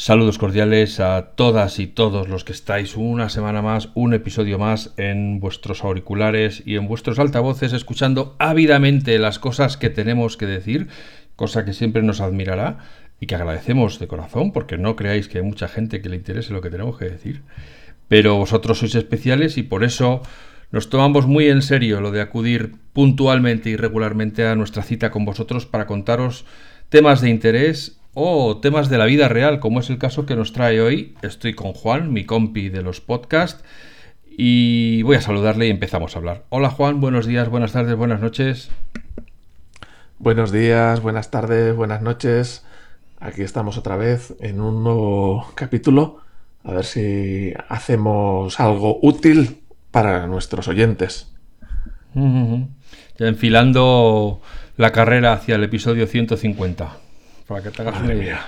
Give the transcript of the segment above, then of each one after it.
Saludos cordiales a todas y todos los que estáis una semana más, un episodio más en vuestros auriculares y en vuestros altavoces escuchando ávidamente las cosas que tenemos que decir, cosa que siempre nos admirará y que agradecemos de corazón porque no creáis que hay mucha gente que le interese lo que tenemos que decir. Pero vosotros sois especiales y por eso nos tomamos muy en serio lo de acudir puntualmente y regularmente a nuestra cita con vosotros para contaros temas de interés o temas de la vida real, como es el caso que nos trae hoy. Estoy con Juan, mi compi de los podcasts, y voy a saludarle y empezamos a hablar. Hola Juan, buenos días, buenas tardes, buenas noches. Buenos días, buenas tardes, buenas noches. Aquí estamos otra vez en un nuevo capítulo. A ver si hacemos algo útil para nuestros oyentes. Ya enfilando la carrera hacia el episodio 150 para que te hagas madre Mía.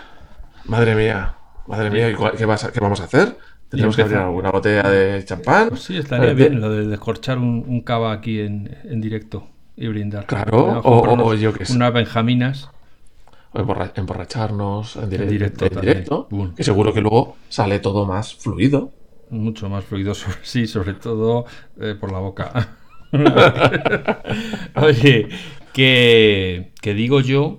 Madre mía, madre mía, ¿qué, vamos a hacer? ¿Tenemos que abrir alguna botella de champán? Pues sí, estaría bien lo de descorchar un, cava aquí en, directo y brindar. Claro, o, yo qué sé. Unas benjaminas. O emborracharnos en, directo, en directo que seguro que luego sale todo más fluido. Mucho más fluido, sí, sobre todo eh, por la boca. Oye, que, que digo yo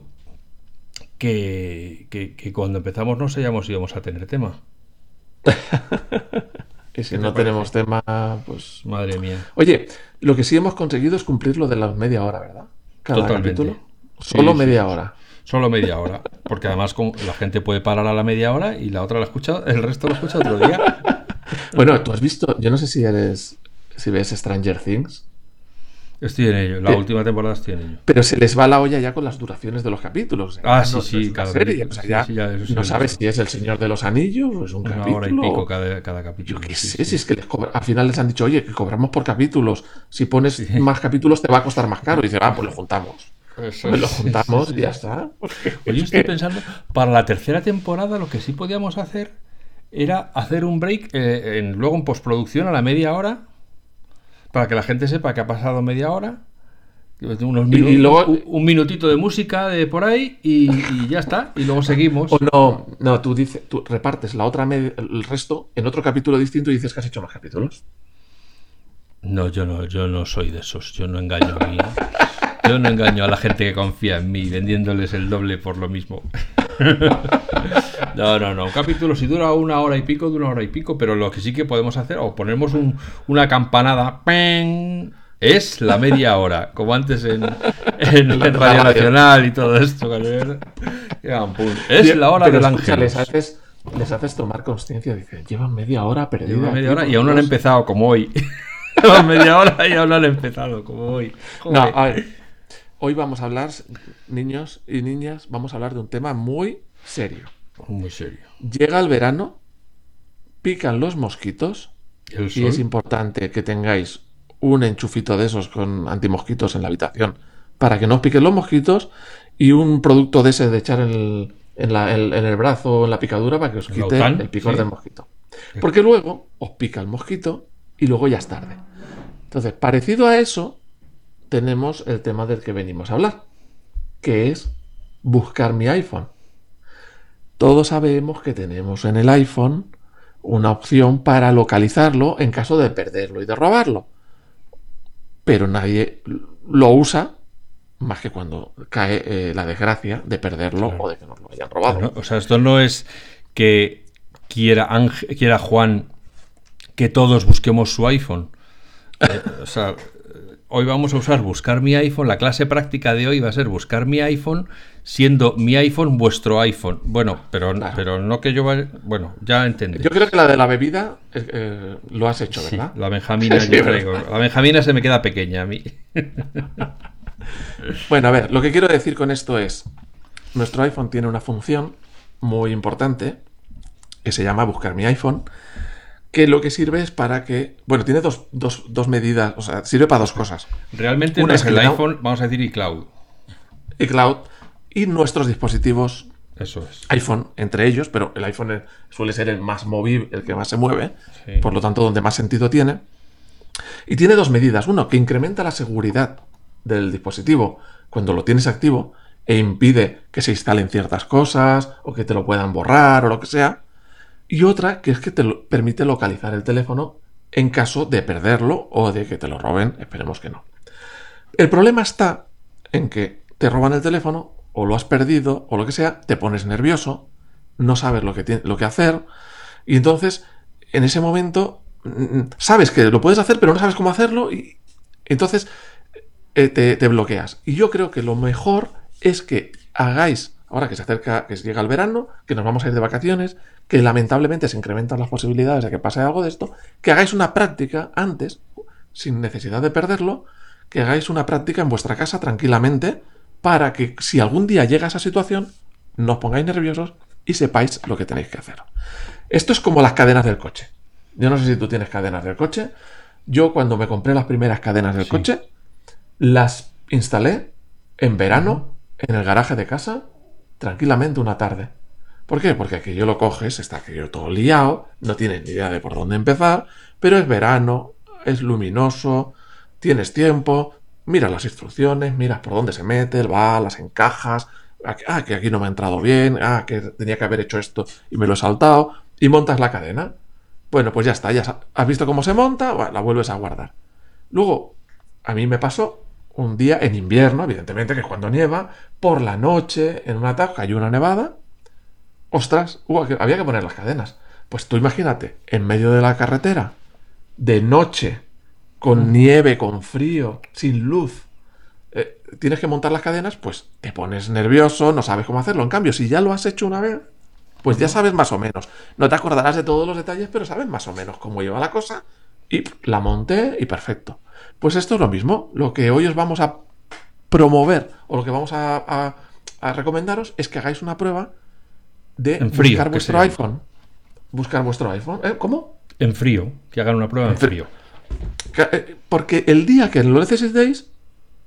que, cuando empezamos no sabíamos si íbamos a tener tema. y si no tenemos tema, pues. Madre mía. Oye, lo que sí hemos conseguido es cumplir lo de la media hora, ¿verdad? Cada capítulo. Solo media hora. Solo media hora. Porque además la gente puede parar a la media hora y la otra la escucha, el resto lo escucha otro día. bueno, tú has visto, yo no sé si eres. si ves Stranger Things. Estoy en ello, la última temporada estoy en ello. Pero se les va la olla ya con las duraciones de los capítulos. Ah, sí, sí, cada serie. no sabes si es El Señor de los Anillos o es un Una capítulo. hora y pico cada, capítulo. Yo qué sé, si es que al final les han dicho, oye, que cobramos por capítulos. Si pones más capítulos te va a costar más caro. Y dice, ah, pues lo juntamos. Eso pues lo juntamos y ya está. Oye, estoy pensando, para la tercera temporada lo que sí podíamos hacer era hacer un break eh, en, luego en postproducción a la media hora para que la gente sepa que ha pasado media hora. Unos minutos, y luego, un, minutito de música de por ahí y, ya está. Y luego seguimos. O no, no, tú dices, tú repartes la otra el resto en otro capítulo distinto y dices que has hecho más capítulos. No, yo no, yo no soy de esos. Yo no engaño a mí. Yo no engaño a la gente que confía en mí, vendiéndoles el doble por lo mismo. No, no, no. Un capítulo, si dura una hora y pico, dura una hora y pico, pero lo que sí que podemos hacer, o ponemos una campanada, es la media hora, como antes en, Radio Nacional y todo esto. Es la hora del ángel. Les haces, les haces tomar conciencia, dicen, llevan media hora perdida. Llevan media hora y aún no han empezado, como hoy. media hora y aún no han empezado, como hoy. No, a ver. Hoy vamos a hablar, niños y niñas, vamos a hablar de un tema muy serio. Muy serio. Llega el verano, pican los mosquitos y es importante que tengáis un enchufito de esos con antimosquitos en la habitación para que no os piquen los mosquitos y un producto de ese de echar en el, brazo o en la picadura para que os quite el picor del mosquito. Porque luego os pica el mosquito y luego ya es tarde. Entonces, parecido a eso, tenemos el tema del que venimos a hablar, que es buscar mi iPhone. Todos sabemos que tenemos en el iPhone una opción para localizarlo en caso de perderlo y de robarlo. Pero nadie lo usa más que cuando cae eh, la desgracia de perderlo o de que nos lo hayan robado. o sea, esto no es que quiera, quiera Juan que todos busquemos su iPhone. Eh, o sea, hoy vamos a usar buscar mi iPhone. La clase práctica de hoy va a ser buscar mi iPhone, siendo mi iPhone vuestro iPhone. Bueno, pero, pero no que yo vaya. Bueno, ya entendí. Yo creo que la de la bebida eh, lo has hecho, ¿verdad? la Benjamina, yo traigo. La Benjamina se me queda pequeña a mí. bueno, a ver, lo que quiero decir con esto es: nuestro iPhone tiene una función muy importante que se llama buscar mi iPhone que lo que sirve es para que. Bueno, tiene dos, medidas, o sea, sirve para dos cosas. Realmente Una es el iPhone, vamos a decir iCloud. iCloud y nuestros dispositivos. Eso es. iPhone entre ellos, pero el iPhone suele ser el más movible, el que más se mueve, por lo tanto, donde más sentido tiene. Y tiene dos medidas. Uno, que incrementa la seguridad del dispositivo cuando lo tienes activo, e impide que se instalen ciertas cosas o que te lo puedan borrar o lo que sea. Y otra que es que te permite localizar el teléfono en caso de perderlo o de que te lo roben, esperemos que no. El problema está en que te roban el teléfono o lo has perdido o lo que sea, te pones nervioso, no sabes lo que, lo que hacer y entonces en ese momento mm, sabes que lo puedes hacer pero no sabes cómo hacerlo y entonces eh, te, te bloqueas. Y yo creo que lo mejor es que hagáis, ahora que se acerca, que llega el verano, que nos vamos a ir de vacaciones, que lamentablemente se incrementan las posibilidades de que pase algo de esto, que hagáis una práctica antes, sin necesidad de perderlo, que hagáis una práctica en vuestra casa tranquilamente, para que si algún día llega esa situación, no os pongáis nerviosos y sepáis lo que tenéis que hacer. Esto es como las cadenas del coche. Yo no sé si tú tienes cadenas del coche. Yo cuando me compré las primeras cadenas del coche, las instalé en verano en el garaje de casa tranquilamente una tarde. ¿Por qué? Porque aquello lo coges, está aquello todo liado, no tienes ni idea de por dónde empezar, pero es verano, es luminoso, tienes tiempo, mira las instrucciones, miras por dónde se mete, va, las encajas, ah, que aquí no me ha entrado bien, ah, que tenía que haber hecho esto y me lo he saltado, y montas la cadena. Bueno, pues ya está, ya has visto cómo se monta, la vuelves a guardar. Luego, a mí me pasó un día en invierno, evidentemente, que es cuando nieva, por la noche, en un ataque, cayó una nevada. Ostras, había que poner las cadenas. Pues tú imagínate, en medio de la carretera, de noche, con nieve, con frío, sin luz, eh, tienes que montar las cadenas, pues te pones nervioso, no sabes cómo hacerlo. En cambio, si ya lo has hecho una vez, pues ya sabes más o menos. No te acordarás de todos los detalles, pero sabes más o menos cómo lleva la cosa. Y la monté y perfecto. Pues esto es lo mismo. Lo que hoy os vamos a promover o lo que vamos a, recomendaros es que hagáis una prueba de buscar vuestro iPhone. Buscar vuestro iPhone. ¿Eh? ¿Cómo? En frío. Que hagan una prueba en, frío. Eh, porque el día que lo necesitéis,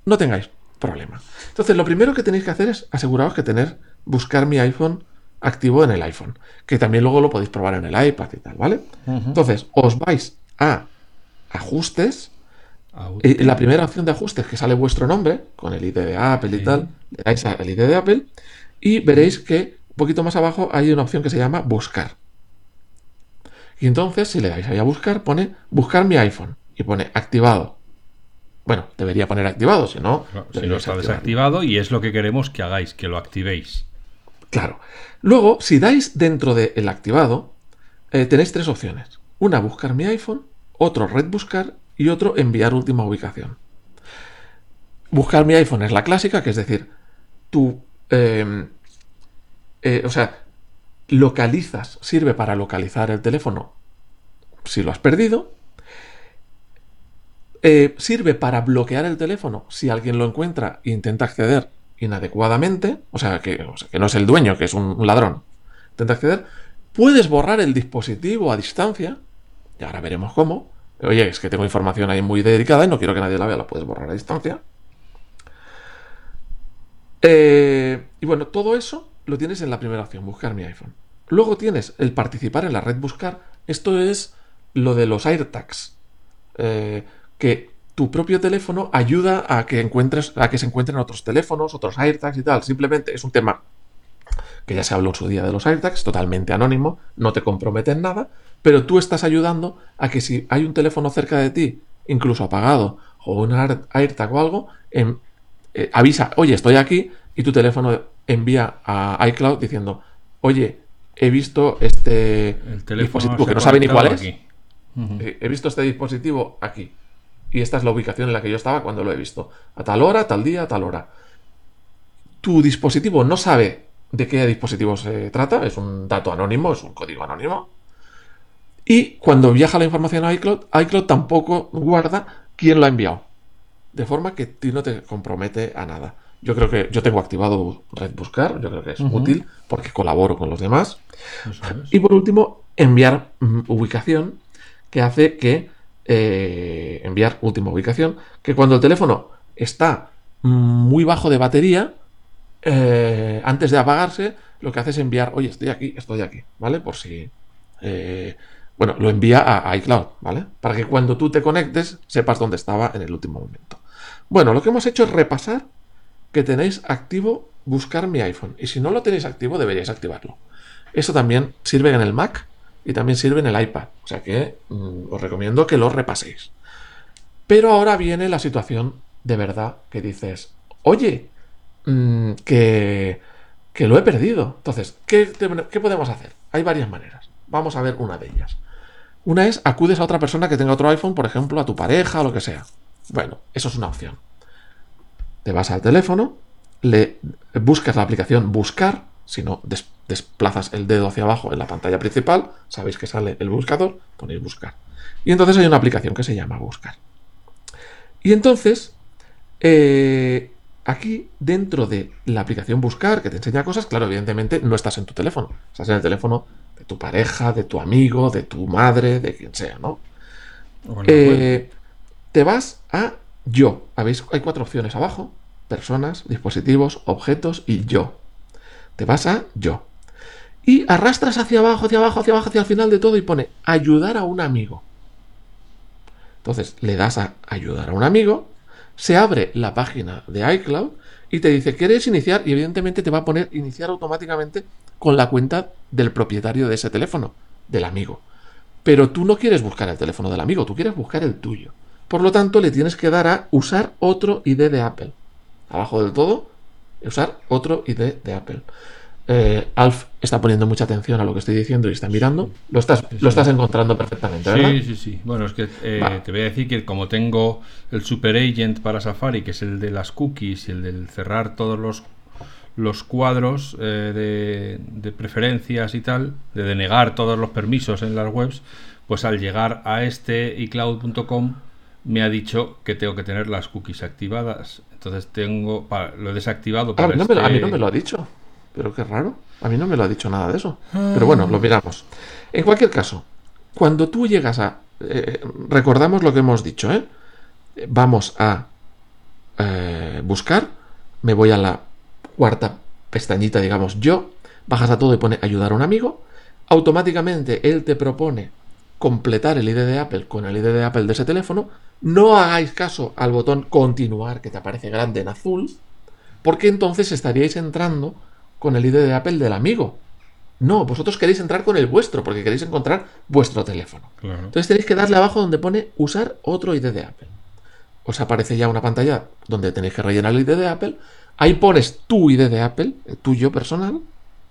no tengáis problema. Entonces, lo primero que tenéis que hacer es aseguraros que tener, buscar mi iPhone activo en el iPhone. Que también luego lo podéis probar en el iPad y tal, ¿vale? Entonces, os vais a ajustes eh, la primera opción de ajustes que sale vuestro nombre, con el ID de Apple y tal, le dais al ID de Apple y veréis que poquito más abajo hay una opción que se llama buscar. Y entonces, si le dais ahí a buscar, pone buscar mi iPhone y pone activado. Bueno, debería poner activado, si no. si no está desactivado y es lo que queremos que hagáis, que lo activéis. Claro. Luego, si dais dentro del activado, eh, tenéis tres opciones. Una, buscar mi iPhone, otro, red buscar y otro enviar última ubicación. Buscar mi iPhone es la clásica, que es decir, tú, em, eh, o sea, localizas, sirve para localizar el teléfono. Si lo has perdido, eh, sirve para bloquear el teléfono. Si alguien lo encuentra e intenta acceder inadecuadamente, o sea, que, no es el dueño, que es un ladrón, intenta acceder, puedes borrar el dispositivo a distancia, y ahora veremos cómo, Oye, es que tengo información ahí muy dedicada y no quiero que nadie la vea, la puedes borrar a distancia. Eh, y bueno, todo eso lo tienes en la primera opción, buscar mi iPhone. Luego tienes el participar en la red buscar. Esto es lo de los AirTags. Eh, que tu propio teléfono ayuda a que encuentres, a que se encuentren otros teléfonos, otros AirTags y tal. Simplemente es un tema que ya se habló en su día de los AirTags, totalmente anónimo, no te compromete en nada, pero tú estás ayudando a que si hay un teléfono cerca de ti, incluso apagado, o un AirTag o algo, em, eh, avisa, oye, estoy aquí, y tu teléfono envía a iCloud diciendo, oye, he visto este dispositivo que no sabe ni cuál es. Eh, he visto este dispositivo aquí. Y esta es la ubicación en la que yo estaba cuando lo he visto. A tal hora, tal día, a tal hora. Tu dispositivo no sabe de qué dispositivo se trata, es un dato anónimo, es un código anónimo. Y cuando viaja la información a iCloud, iCloud tampoco guarda quién lo ha enviado. De forma que ti no te compromete a nada. Yo creo que yo tengo activado Red Buscar, yo creo que es útil porque colaboro con los demás. Y por último, enviar mm, ubicación, que hace que eh, enviar última ubicación, que cuando el teléfono está muy bajo de batería, eh, antes de apagarse, lo que hace es enviar, oye, estoy aquí, estoy aquí, ¿vale? Por si... Eh, bueno, lo envía a iCloud, ¿vale? Para que cuando tú te conectes sepas dónde estaba en el último momento. Bueno, lo que hemos hecho es repasar que tenéis activo buscar mi iPhone. Y si no lo tenéis activo, deberíais activarlo. Eso también sirve en el Mac y también sirve en el iPad. O sea que mm, os recomiendo que lo repaséis. Pero ahora viene la situación de verdad que dices, oye, mm, que, lo he perdido. Entonces, ¿qué, ¿qué podemos hacer? Hay varias maneras. Vamos a ver una de ellas. Una es acudes a otra persona que tenga otro iPhone, por ejemplo, a tu pareja o lo que sea. Bueno, eso es una opción. Te vas al teléfono, le buscas la aplicación Buscar, si no desplazas el dedo hacia abajo en la pantalla principal, sabéis que sale el buscador, ponéis Buscar. Y entonces hay una aplicación que se llama Buscar. Y entonces, eh, aquí dentro de la aplicación Buscar, que te enseña cosas, claro, evidentemente no estás en tu teléfono, estás en el teléfono de tu pareja, de tu amigo, de tu madre, de quien sea, ¿no? Eh, te vas a yo. ¿Habéis? Hay cuatro opciones abajo personas, dispositivos, objetos y yo. Te vas a yo. Y arrastras hacia abajo, hacia abajo, hacia abajo, hacia el final de todo y pone ayudar a un amigo. Entonces le das a ayudar a un amigo, se abre la página de iCloud y te dice, ¿quieres iniciar? Y evidentemente te va a poner iniciar automáticamente con la cuenta del propietario de ese teléfono, del amigo. Pero tú no quieres buscar el teléfono del amigo, tú quieres buscar el tuyo. Por lo tanto, le tienes que dar a usar otro ID de Apple abajo del todo, usar otro ID de Apple. Eh, Alf está poniendo mucha atención a lo que estoy diciendo y está mirando. Lo estás, lo estás encontrando perfectamente, ¿verdad? Sí, sí, sí. Bueno, es que eh, te voy a decir que como tengo el Super Agent para Safari, que es el de las cookies y el del cerrar todos los, los cuadros eh, de, de, preferencias y tal, de denegar todos los permisos en las webs, pues al llegar a este iCloud.com me ha dicho que tengo que tener las cookies activadas. Entonces tengo, lo he desactivado. Ah, a, mí no me, a, mí no me, lo ha dicho. Pero qué raro. A mí no me lo ha dicho nada de eso. Pero bueno, lo miramos. En cualquier caso, cuando tú llegas a... Eh, recordamos lo que hemos dicho, ¿eh? Vamos a eh, buscar. Me voy a la cuarta pestañita, digamos, yo. Bajas a todo y pone ayudar a un amigo. Automáticamente él te propone completar el ID de Apple con el ID de Apple de ese teléfono no hagáis caso al botón continuar que te aparece grande en azul, porque entonces estaríais entrando con el ID de Apple del amigo. No, vosotros queréis entrar con el vuestro, porque queréis encontrar vuestro teléfono. Entonces tenéis que darle abajo donde pone usar otro ID de Apple. Os aparece ya una pantalla donde tenéis que rellenar el ID de Apple. Ahí pones tu ID de Apple, el tuyo personal,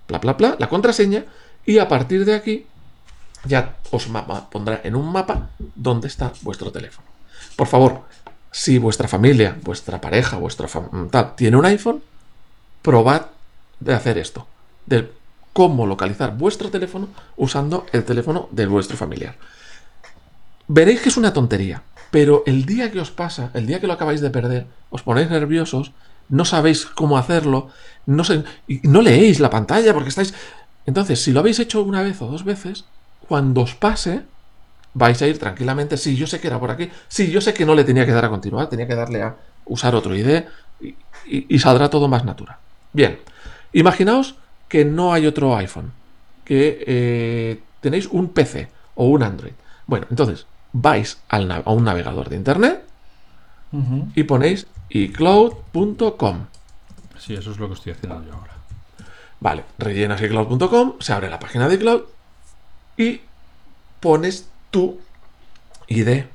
bla, bla, bla, la contraseña, y a partir de aquí ya os pondrá en un mapa dónde está vuestro teléfono. Por favor, si vuestra familia, vuestra pareja, vuestra tal, tiene un iPhone, probad de hacer esto. De cómo localizar vuestro teléfono usando el teléfono de vuestro familiar. Veréis que es una tontería, pero el día que os pasa, el día que lo acabáis de perder, os ponéis nerviosos, no sabéis cómo hacerlo, no, no leéis la pantalla porque estáis... Entonces, si lo habéis hecho una vez o dos veces, cuando os pase, vais a ir tranquilamente. Sí, yo sé que era por aquí. Sí, yo sé que no le tenía que dar a continuar, tenía que darle a usar otro ID y, saldrá todo más natural. Bien, imaginaos que no hay otro iPhone, que eh, tenéis un PC o un Android. Bueno, entonces vais al, a un navegador de Internet y ponéis iCloud.com. Sí, eso es lo que estoy haciendo yo ahora. Vale, rellenas iCloud.com, se abre la página de iCloud y pones tu ID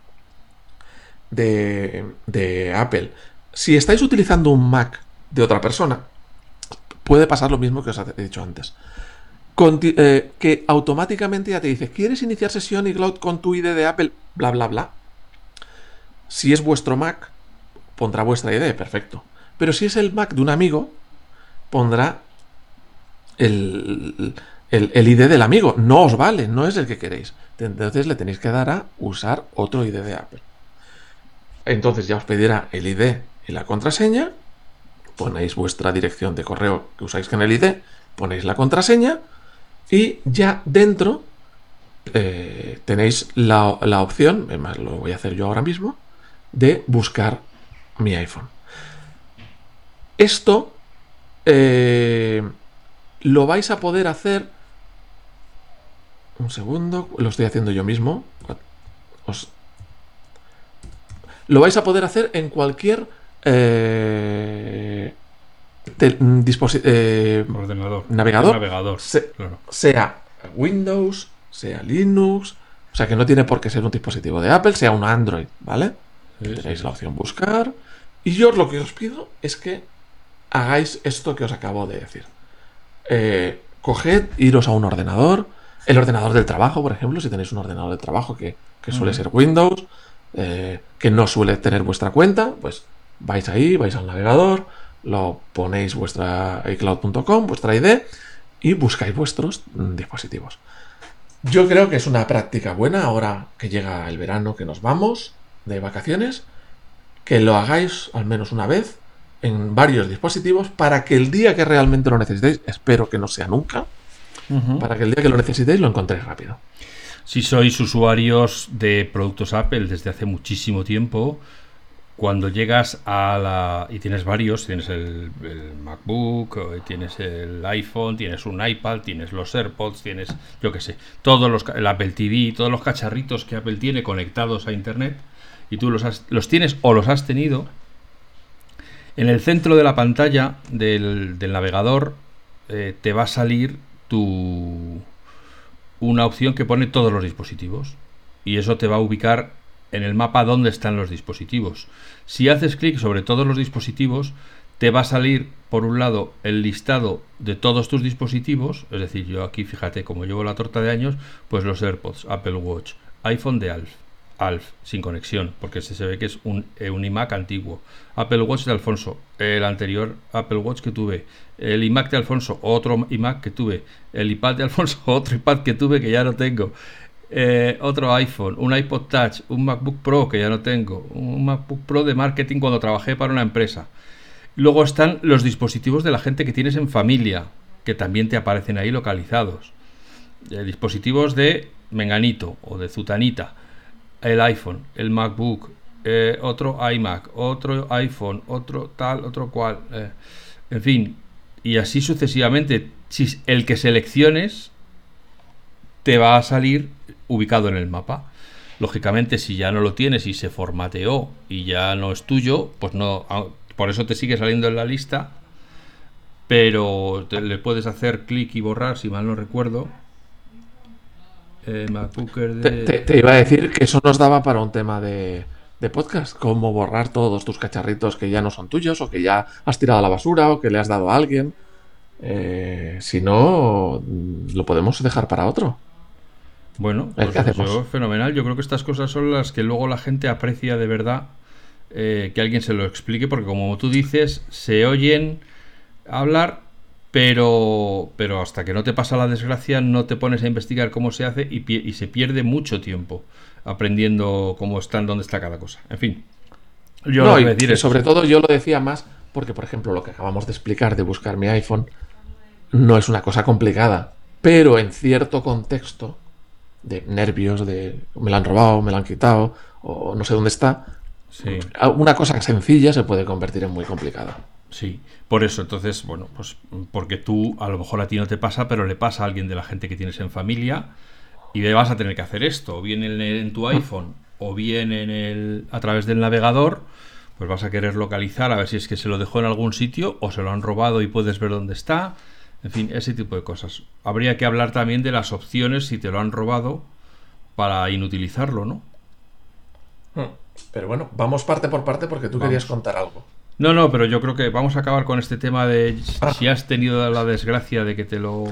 de, Apple. Si estáis utilizando un Mac de otra persona, puede pasar lo mismo que os he dicho antes. Eh, que automáticamente ya te dice, ¿quieres iniciar sesión y cloud con tu ID de Apple? Bla, bla, bla. Si es vuestro Mac, pondrá vuestra ID, perfecto. Pero si es el Mac de un amigo, pondrá el, el, ID del amigo. No os vale, no es el que queréis. Entonces le tenéis que dar a usar otro ID de Apple. Entonces ya os pedirá el ID y la contraseña. Ponéis vuestra dirección de correo que usáis con el ID, ponéis la contraseña y ya dentro eh, tenéis la, opción, además lo voy a hacer yo ahora mismo, de buscar mi iPhone. Esto eh, lo vais a poder hacer un segundo, lo estoy haciendo yo mismo. Lo vais a poder hacer en cualquier... Eh, eh, ordenador, navegador, navegador sea Windows, sea Linux, o sea que no tiene por qué ser un dispositivo de Apple, sea un Android, ¿vale? Tenéis la opción buscar. Y yo lo que os pido es que hagáis esto que os acabo de decir. Eh, coged, iros a un ordenador, el ordenador del trabajo, por ejemplo, si tenéis un ordenador de trabajo que, suele ser Windows, eh, que no suele tener vuestra cuenta, pues vais ahí, vais al navegador, lo ponéis vuestra iCloud.com, vuestra ID y buscáis vuestros dispositivos. Yo creo que es una práctica buena ahora que llega el verano, que nos vamos de vacaciones, que lo hagáis al menos una vez en varios dispositivos para que el día que realmente lo necesitéis, espero que no sea nunca, para que el día que lo necesitéis lo encontréis rápido. Si sois usuarios de productos Apple desde hace muchísimo tiempo, cuando llegas a la... y tienes varios, tienes el, MacBook, tienes el iPhone, tienes un iPad, tienes los AirPods, tienes, yo qué sé, todos los, el Apple TV, todos los cacharritos que Apple tiene conectados a Internet, y tú los, los tienes o los has tenido, en el centro de la pantalla del, navegador eh, te va a salir tu, una opción que pone todos los dispositivos. Y eso te va a ubicar en el mapa dónde están los dispositivos. Si haces clic sobre todos los dispositivos, te va a salir por un lado el listado de todos tus dispositivos, es decir, yo aquí fíjate, como llevo la torta de años, pues los AirPods, Apple Watch, iPhone de Alf, Alf sin conexión, porque se ve que es un, eh, un, iMac antiguo. Apple Watch de Alfonso, el anterior Apple Watch que tuve. El iMac de Alfonso, otro iMac que tuve. El iPad de Alfonso, otro iPad que tuve que ya no tengo. Eh, otro iPhone, un iPod Touch, un MacBook Pro que ya no tengo. Un MacBook Pro de marketing cuando trabajé para una empresa. Luego están los dispositivos de la gente que tienes en familia, que también te aparecen ahí localizados. Eh, dispositivos de Menganito o de Zutanita el iPhone, el MacBook, eh, otro iMac, otro iPhone, otro tal, otro cual. Eh, en fin, y así sucesivamente. Si el que selecciones te va a salir ubicado en el mapa. Lógicamente, si ya no lo tienes y se formateó y ya no es tuyo, pues no. Ah, por eso te sigue saliendo en la lista. Pero le puedes hacer clic y borrar, si mal no recuerdo eh, te, iba a decir que eso nos daba para un tema de, podcast, como borrar todos tus cacharritos que ya no son tuyos, o que ya has tirado a la basura, o que le has dado a alguien. Eh, si no, lo podemos dejar para otro. Bueno, pues fenomenal. Yo creo que estas cosas son las que luego la gente aprecia de verdad eh, que alguien se lo explique, porque como tú dices, se oyen hablar pero, pero hasta que no te pasa la desgracia no te pones a investigar cómo se hace y, se pierde mucho tiempo aprendiendo cómo está, en dónde está cada cosa. En fin. Yo no, y, sobre todo yo lo decía más porque, por ejemplo, lo que acabamos de explicar de buscar mi iPhone no es una cosa complicada, pero en cierto contexto de nervios, de me lo han robado, me lo han quitado, o no sé dónde está, una cosa sencilla se puede convertir en muy complicada. Sí, por eso, entonces, bueno, pues porque tú a lo mejor a ti no te pasa, pero le pasa a alguien de la gente que tienes en familia y le vas a tener que hacer esto, o bien en, tu iPhone o bien en el, a través del navegador, pues vas a querer localizar a ver si es que se lo dejó en algún sitio o se lo han robado y puedes ver dónde está. En fin, ese tipo de cosas. Habría que hablar también de las opciones si te lo han robado para inutilizarlo, ¿no? Hmm. Pero bueno, vamos parte por parte porque tú querías contar algo. No, no, pero yo creo que vamos a acabar con este tema de si has tenido la desgracia de que te lo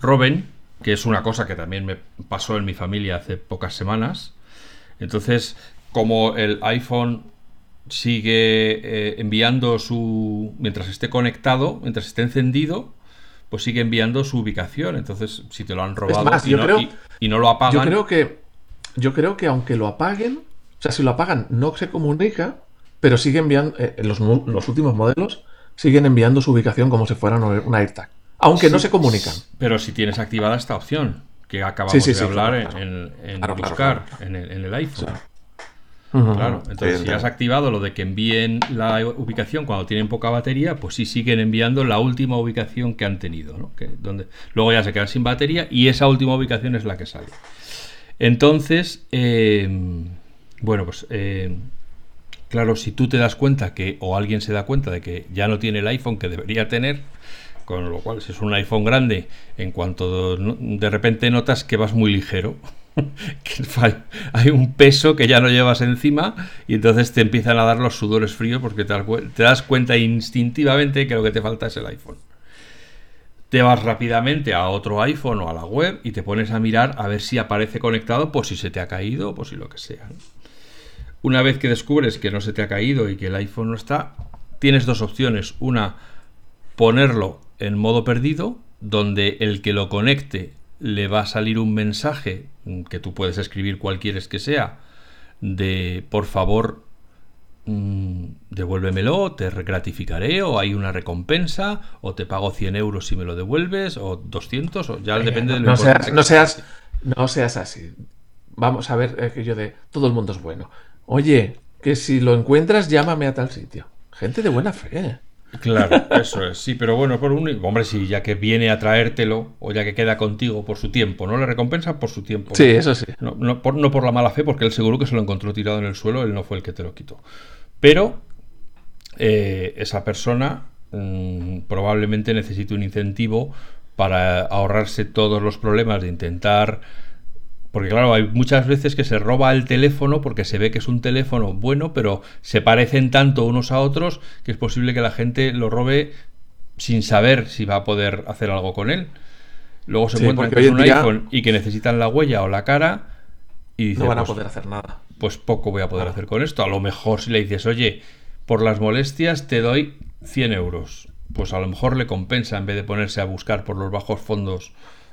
roben, que es una cosa que también me pasó en mi familia hace pocas semanas. Entonces, como el iPhone sigue eh, enviando su... mientras esté conectado, mientras esté encendido, pues sigue enviando su ubicación. Entonces, si te lo han robado y, no, y, no, lo apagan... Yo creo que, yo creo que aunque lo apaguen, o sea, si lo apagan no se comunica, pero sigue enviando, eh, los, los, últimos modelos siguen enviando su ubicación como si fueran una AirTag. Aunque no se comunican. Pero si tienes activada esta opción, que acabamos de hablar en, buscar en, el, iPhone. Claro, entonces si has activado lo de que envíen la ubicación cuando tienen poca batería, pues sí siguen enviando la última ubicación que han tenido, ¿no? que, donde, luego ya se quedan sin batería y esa última ubicación es la que sale. Entonces, eh, bueno, pues eh, Claro, si tú te das cuenta que, o alguien se da cuenta de que ya no tiene el iPhone que debería tener, con lo cual si es un iPhone grande, en cuanto de repente notas que vas muy ligero, que hay un peso que ya no llevas encima y entonces te empiezan a dar los sudores fríos porque te das cuenta instintivamente que lo que te falta es el iPhone. Te vas rápidamente a otro iPhone o a la web y te pones a mirar a ver si aparece conectado, por si se te ha caído por si lo que sea. Una vez que descubres que no se te ha caído y que el iPhone no está, tienes dos opciones. Una, ponerlo en modo perdido, donde el que lo conecte le va a salir un mensaje que tú puedes escribir cualquiera que sea, de por favor mm, devuélvemelo, te gratificaré, o hay una recompensa, o te pago 100 euros si me lo devuelves, o 200, o ya depende de lo no seas, no seas No seas así. Vamos a ver eh, que yo de todo el mundo es bueno. Oye, que si lo encuentras, llámame a tal sitio. Gente de buena fe. Claro, eso es, sí, pero bueno, por un hombre, sí, ya que viene a traértelo o ya que queda contigo por su tiempo, ¿no? Le recompensa por su tiempo. Sí, eso sí. No, por, no por la mala fe, porque él seguro que se lo encontró tirado en el suelo, él no fue el que te lo quitó. Pero eh, esa persona mm, probablemente necesite un incentivo para ahorrarse todos los problemas de intentar porque claro, hay muchas veces que se roba el teléfono porque se ve que es un teléfono bueno, pero se parecen tanto unos a otros que es posible que la gente lo robe sin saber si va a poder hacer algo con él. Luego se encuentran con un iPhone y que necesitan la huella o la cara y no van a pues, poder hacer nada. Pues poco voy a poder ah. hacer con esto. A lo mejor si le dices, oye, por las molestias te doy 100 euros, pues a lo mejor le compensa en vez de ponerse a buscar por los bajos fondos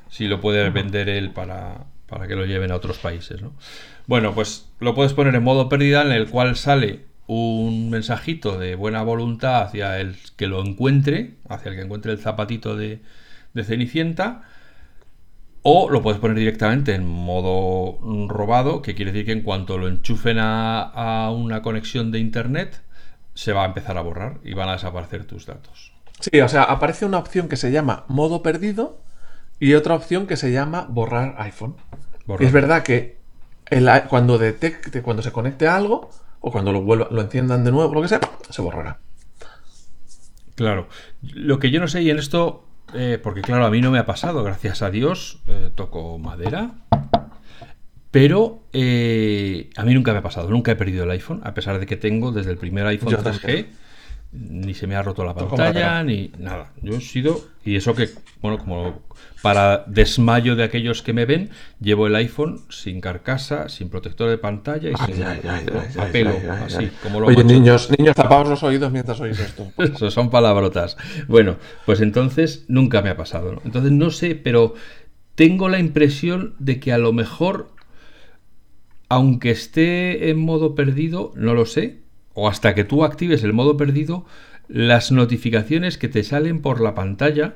si lo puede vender él para, para que lo lleven a otros países. ¿no? Bueno, pues lo puedes poner en modo pérdida en el cual sale un mensajito de buena voluntad hacia el que lo encuentre, hacia el que encuentre el zapatito de, Cenicienta, o lo puedes poner directamente en modo robado, que quiere decir que en cuanto lo enchufen a, a una conexión de internet, se va a empezar a borrar y van a desaparecer tus datos. Sí, o sea, aparece una opción que se llama modo perdido y otra opción que se llama borrar iPhone. es verdad que cuando detecte, cuando se conecte a algo, o cuando lo vuelva, lo enciendan de nuevo, lo que sea, se borrará. Claro. Lo que yo no sé, y en esto, eh, porque claro, a mí no me ha pasado, gracias a Dios, eh, toco madera. Pero eh, a mí nunca me ha pasado, nunca he perdido el iPhone, a pesar de que tengo desde el primer iPhone 3G ni se me ha roto la pantalla, ni nada. Yo he sido, y eso que, bueno, como para desmayo de aquellos que me ven, llevo el iPhone sin carcasa, sin protector de pantalla y sin pelo, así como lo Oye, niños, niños, tapaos los oídos mientras oís esto. Eso son palabrotas. Bueno, pues entonces nunca me ha pasado. Entonces no sé, pero tengo la impresión de que a lo mejor, aunque esté en modo perdido, no lo sé, o hasta que tú actives el modo perdido, las notificaciones que te salen por la pantalla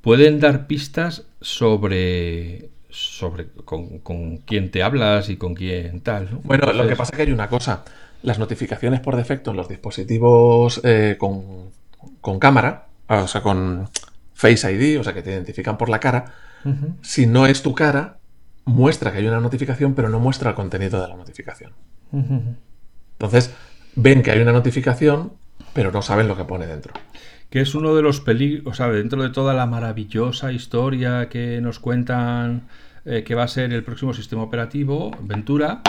pueden dar pistas sobre sobre con, quién te hablas y con quién tal. Bueno, lo que pasa es que hay una cosa. Las notificaciones por defecto en los dispositivos eh, con, cámara, o sea, con Face ID, o sea, que te identifican por la cara, si no es tu cara, muestra que hay una notificación, pero no muestra el contenido de la notificación. Entonces, ven que hay una notificación, pero no saben lo que pone dentro. Que es uno de los peligros, o sea, dentro de toda la maravillosa historia que nos cuentan eh, que va a ser el próximo sistema operativo, Ventura,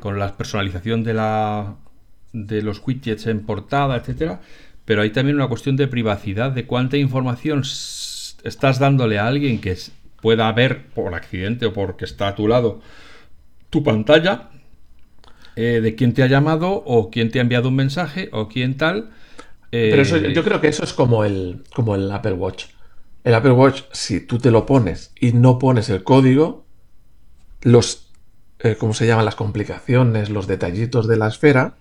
con la personalización de, la, de los widgets en portada, etcétera, pero hay también una cuestión de privacidad, de cuánta información estás dándole a alguien que pueda ver por accidente o porque está a tu lado tu pantalla eh, de quién te ha llamado o quién te ha enviado un mensaje o quién tal. Pero eh, yo creo que eso es como el, como el Apple Watch. El Apple Watch, si tú te lo pones y no pones el código, los, eh, ¿cómo se llaman? Las complicaciones, los detallitos de la esfera,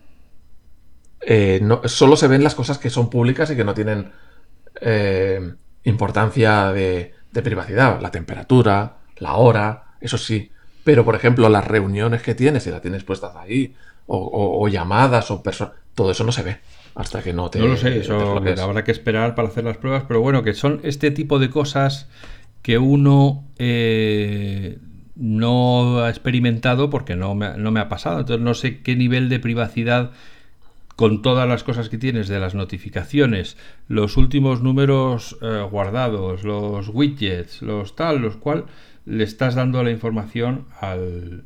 no, solo se ven las cosas que son públicas y que no tienen importancia de privacidad. La temperatura, la hora, eso sí. Pero, por ejemplo, las reuniones que tienes, si las tienes puestas ahí, o, llamadas, o personas, todo eso no se ve hasta que no te. No lo sé, eso habrá que esperar para hacer las pruebas, pero bueno, que son este tipo de cosas que uno. Eh, no ha experimentado porque no me, no me ha pasado. Entonces no sé qué nivel de privacidad con todas las cosas que tienes de las notificaciones, los últimos números eh, guardados, los widgets, los tal, los cual le estás dando la información al,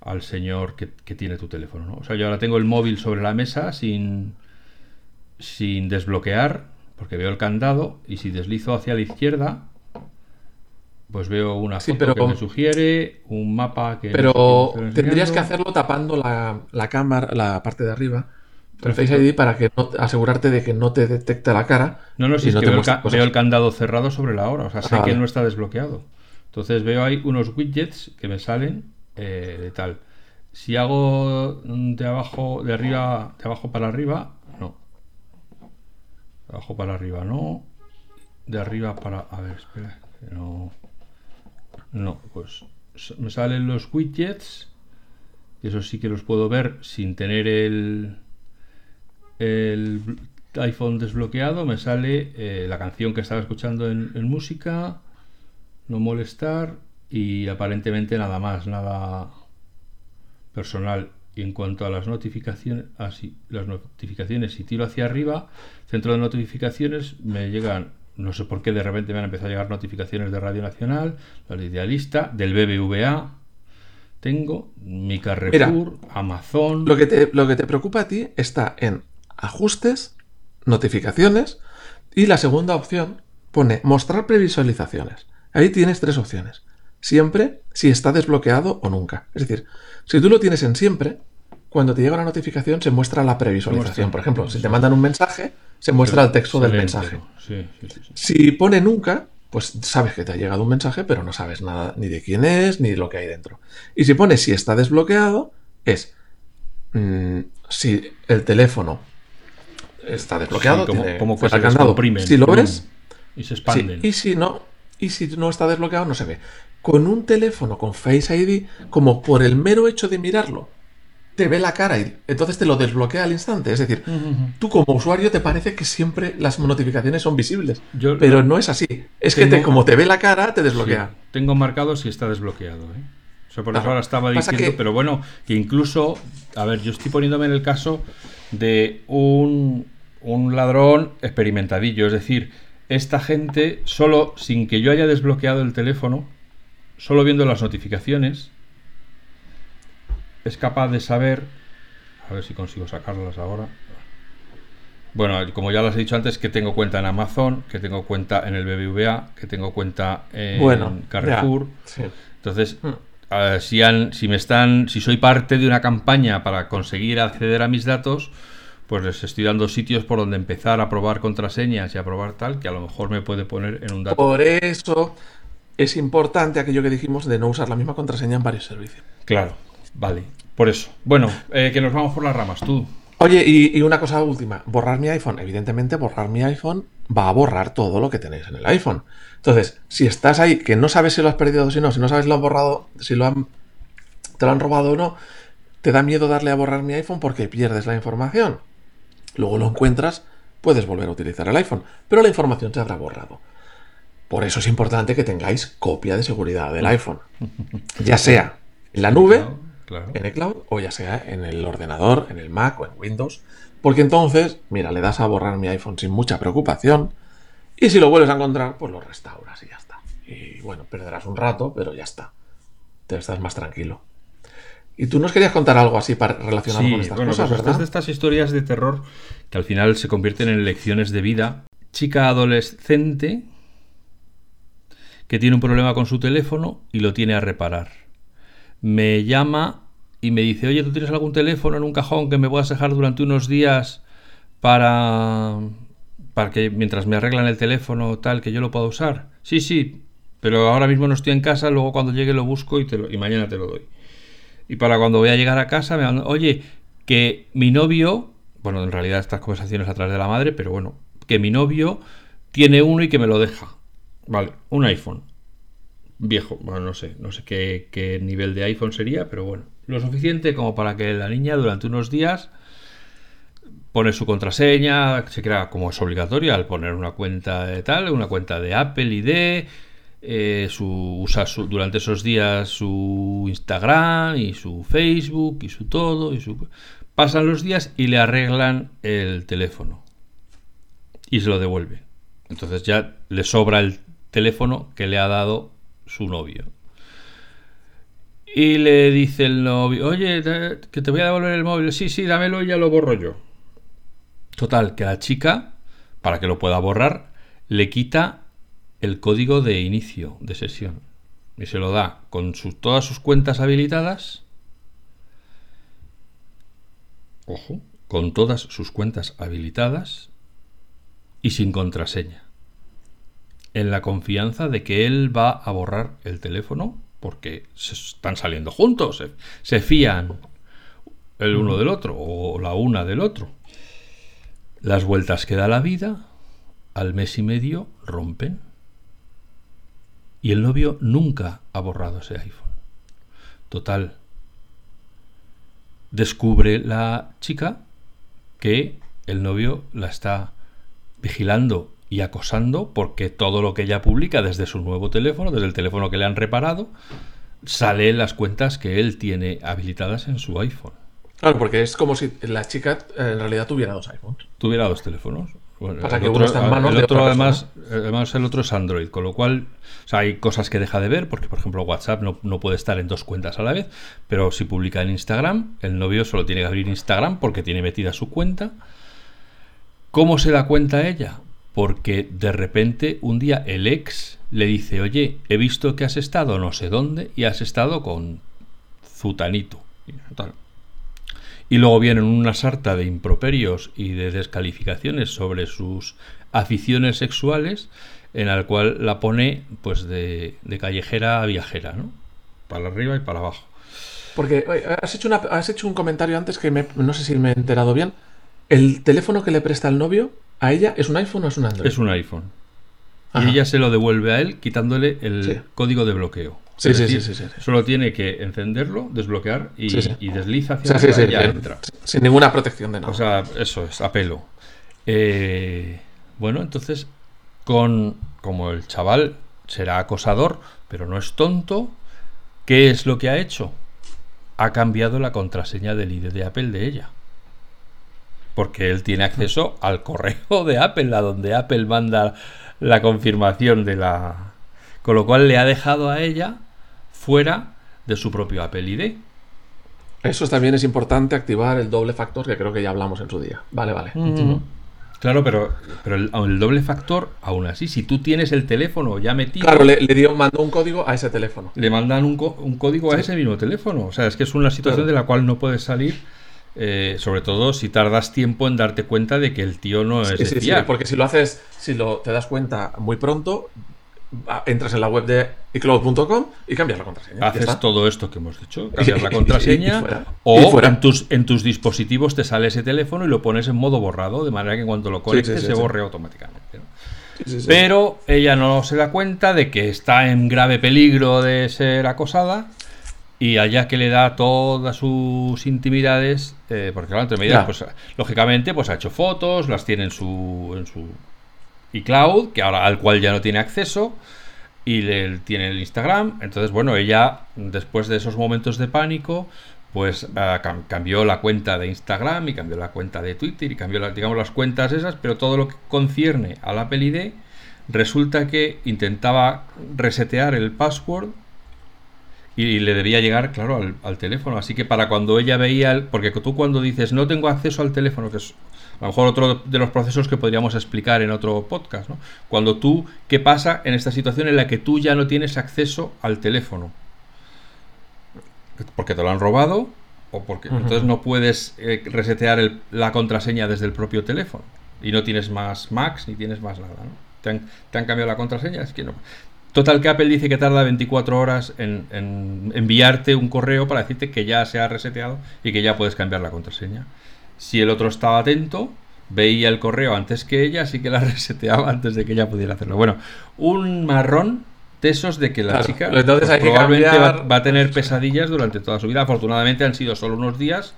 al señor que, tiene tu teléfono. ¿no? O sea, yo ahora tengo el móvil sobre la mesa sin, sin desbloquear, porque veo el candado, y si deslizo hacia la izquierda, pues veo una foto que me sugiere, un mapa que... Pero tendrías que hacerlo tapando la, cámara, la parte de arriba, el Face ID para que no, asegurarte de que no te detecte la cara. No, no, si es que veo, el candado cerrado sobre la hora, o sea, sé ah, que no está desbloqueado. Entonces veo ahí unos widgets que me salen eh, de tal. Si hago de abajo, de arriba, de abajo para arriba, no. De abajo para arriba, no. De arriba para... A ver, espera, no... No, pues me salen los widgets. Y eso sí que los puedo ver sin tener el, el iPhone desbloqueado. Me sale eh, la canción que estaba escuchando en, música. No molestar. Y aparentemente nada más, nada personal. Y en cuanto a las notificaciones, así, ah, las notificaciones, si tiro hacia arriba, centro de notificaciones, me llegan no sé por qué de repente me han empezado a llegar notificaciones de Radio Nacional, la de Idealista, del BBVA. Tengo mi Carrefour, Amazon. Lo que, te, lo que te preocupa a ti está en ajustes, notificaciones y la segunda opción pone mostrar previsualizaciones. Ahí tienes tres opciones. Siempre, si está desbloqueado o nunca. Es decir, si tú lo tienes en siempre, cuando te llega una notificación se muestra la previsualización. Por ejemplo, si te mandan un mensaje, se muestra el texto del mensaje. si pone nunca, pues sabes que te ha llegado un mensaje, pero no sabes nada ni de quién es ni de lo que hay dentro. Y si pone si está desbloqueado, es mm, si el teléfono está desbloqueado, como, se si lo ves y se expanden. y si no, y si no está desbloqueado, no se ve. Con un teléfono con Face ID, como por el mero hecho de mirarlo, te ve la cara y entonces te lo desbloquea al instante. Es decir, tú como usuario te parece que siempre las notificaciones son visibles. pero no es así. Es que como te ve la cara, te desbloquea. tengo marcado si está desbloqueado. ¿eh? O sea, por eso ahora estaba diciendo, pero bueno, que incluso, a ver, yo estoy poniéndome en el caso de un, un ladrón experimentadillo. Es decir, esta gente, solo sin que yo haya desbloqueado el teléfono, solo viendo las notificaciones, es capaz de saber, a ver si consigo sacarlas ahora. Bueno, como ya lo he dicho antes, que tengo cuenta en Amazon, que tengo cuenta en el BBVA, que tengo cuenta en Carrefour. Entonces, hmm. si, han, si me están, si soy parte de una campaña para conseguir acceder a mis datos, pues les estoy dando sitios por donde empezar a probar contraseñas y a probar tal, que a lo mejor me puede poner en un dato. Por eso es importante aquello que dijimos de no usar la misma contraseña en varios servicios. Claro, Vale, por eso. Bueno, eh, que nos vamos por las ramas, tú. Oye, y, una cosa última, borrar mi iPhone. Evidentemente, borrar mi iPhone va a borrar todo lo que tenéis en el iPhone. Entonces, si estás ahí, que no sabes si lo has perdido o si no, si no sabes si lo han borrado, si lo han, te lo han robado o no, te da miedo darle a borrar mi iPhone porque pierdes la información. Luego lo encuentras, puedes volver a utilizar el iPhone, pero la información se habrá borrado. Por eso es importante que tengáis copia de seguridad del iPhone. Ya sea en la nube en el cloud o ya sea en el ordenador, en el Mac o en Windows. Porque entonces, mira, le das a borrar mi iPhone sin mucha preocupación y si lo vuelves a encontrar, pues lo restauras y ya está. Y bueno, perderás un rato, pero ya está. Te estás más tranquilo. Y tú nos querías contar algo así para, relacionado con estas cosas, pues ¿verdad? de estas historias de terror que al final se convierten en lecciones de vida. Chica adolescente que tiene un problema con su teléfono y lo tiene a reparar me llama y me dice, oye, ¿tú tienes algún teléfono en un cajón que me puedas dejar durante unos días para, para que mientras me arreglan el teléfono tal, que yo lo pueda usar? Sí, sí, pero ahora mismo no estoy en casa, luego cuando llegue lo busco y, te y mañana te lo doy. Y para cuando voy a llegar a casa me oye, que mi novio, bueno, en realidad estas conversaciones a través de la madre, pero bueno, que mi novio tiene uno y que me lo deja. Vale, un iPhone viejo. Bueno, no sé, no sé qué, nivel de iPhone sería, pero bueno, lo suficiente como para que la niña durante unos días pone su contraseña, se crea como es obligatorio al poner una cuenta de tal, una cuenta de Apple ID, eh, usa durante esos días su Instagram y su Facebook y su todo. Y pasan los días y le arreglan el teléfono. Y se lo devuelven. Entonces ya le sobra el teléfono que le ha dado su novio. Y le dice el novio, oye, que te voy a devolver el móvil. Sí, sí, dámelo y ya lo borro yo. Total, que la chica, para que lo pueda borrar, le quita el código de inicio de sesión. Y se lo da con todas sus cuentas habilitadas. Ojo, con todas sus cuentas habilitadas y sin contraseña. En la confianza de que él va a borrar el teléfono porque se están saliendo juntos, se, fían el uno del otro o la una del otro. Las vueltas que da la vida, al mes y medio rompen. Y el novio nunca ha borrado ese iPhone. Total. Descubre la chica que el novio la está vigilando y acosando porque todo lo que ella publica desde su nuevo teléfono, desde el teléfono que le han reparado, sale en las cuentas que él tiene habilitadas en su iPhone. Claro, porque es como si la chica en realidad tuviera dos iPhones. Tuviera dos teléfonos. Que uno está en manos el otro, además, además, el otro es Android, con lo cual hay cosas que deja de ver, porque por ejemplo WhatsApp no, no, puede estar en dos cuentas a la vez, pero si publica en Instagram, el novio solo tiene que abrir Instagram porque tiene metida su cuenta. ¿Cómo se da cuenta ella? porque de repente un día el ex le dice, oye, he visto que has estado no sé dónde y has estado con Zutanito. Y luego vienen una sarta de improperios y de descalificaciones sobre sus aficiones sexuales, en el cual la pone pues de, callejera a viajera, ¿no? Para arriba y para abajo. Porque has hecho, una, has hecho un comentario antes que no sé si me he enterado bien. El teléfono que le presta el novio ¿A ella es un iPhone o es un Android? Es un iPhone. Y ella se lo devuelve a él quitándole el código de bloqueo. Sí, sí, sí, sí, Solo tiene que encenderlo, desbloquear y, desliza hacia y ya entra. Sin ninguna protección de nada. O sea, eso es, apelo. Eh, bueno, entonces, con como el chaval será acosador, pero no es tonto, ¿qué es lo que ha hecho? Ha cambiado la contraseña del ID de Apple de ella porque él tiene acceso al correo de Apple, a donde Apple manda la confirmación de la... Con lo cual le ha dejado a ella fuera de su propio Apple ID. Eso también es importante activar el doble factor, que creo que ya hablamos en su día. Vale, vale. Claro, pero, pero el, doble factor, aún así, si tú tienes el teléfono ya metido. Claro, le, dio, mandó un código a ese teléfono. Le mandan un, código a ese mismo teléfono. O sea, es que es una situación de la cual no puedes salir eh, sobre todo si tardas tiempo en darte cuenta de que el tío no es sí, sí, porque si lo haces, si lo te das cuenta muy pronto, entras en la web de iCloud.com y cambias la contraseña. Haces todo esto que hemos dicho, cambias la contraseña o En, tus, en tus dispositivos te sale ese teléfono y lo pones en modo borrado, de manera que cuando lo conectes se borre automáticamente. Pero ella no se da cuenta de que está en grave peligro de ser acosada y allá que le da todas sus intimidades, eh, porque claro, entre medias, pues lógicamente, pues ha hecho fotos, las tiene en su, en su iCloud, que ahora al cual ya no tiene acceso, y le, tiene el Instagram. Entonces, bueno, ella, después de esos momentos de pánico, pues ah, cambió la cuenta de Instagram y cambió la cuenta de Twitter y cambió, digamos, las cuentas esas, pero todo lo que concierne a la ID, resulta que intentaba resetear el password y le debía llegar, claro, al, teléfono. Así que para cuando ella veía, el, porque tú cuando dices no tengo acceso al teléfono, que es a lo mejor otro de los procesos que podríamos explicar en otro podcast, ¿no? Cuando tú, ¿qué pasa en esta situación en la que tú ya no tienes acceso al teléfono? Porque te lo han robado o porque entonces no puedes eh, resetear la contraseña desde el propio teléfono y no tienes más Macs ni tienes más nada, ¿no? ¿Te han, ¿Te han, cambiado la contraseña? Es que no. Total que Apple dice que tarda 24 horas en, enviarte un correo para decirte que ya se ha reseteado y que ya puedes cambiar la contraseña. Si el otro estaba atento, veía el correo antes que ella, así que la reseteaba antes de que ella pudiera hacerlo. Bueno, un marrón de esos de que la chica pues probablemente va, a tener pesadillas durante toda su vida. Afortunadamente han sido solo unos días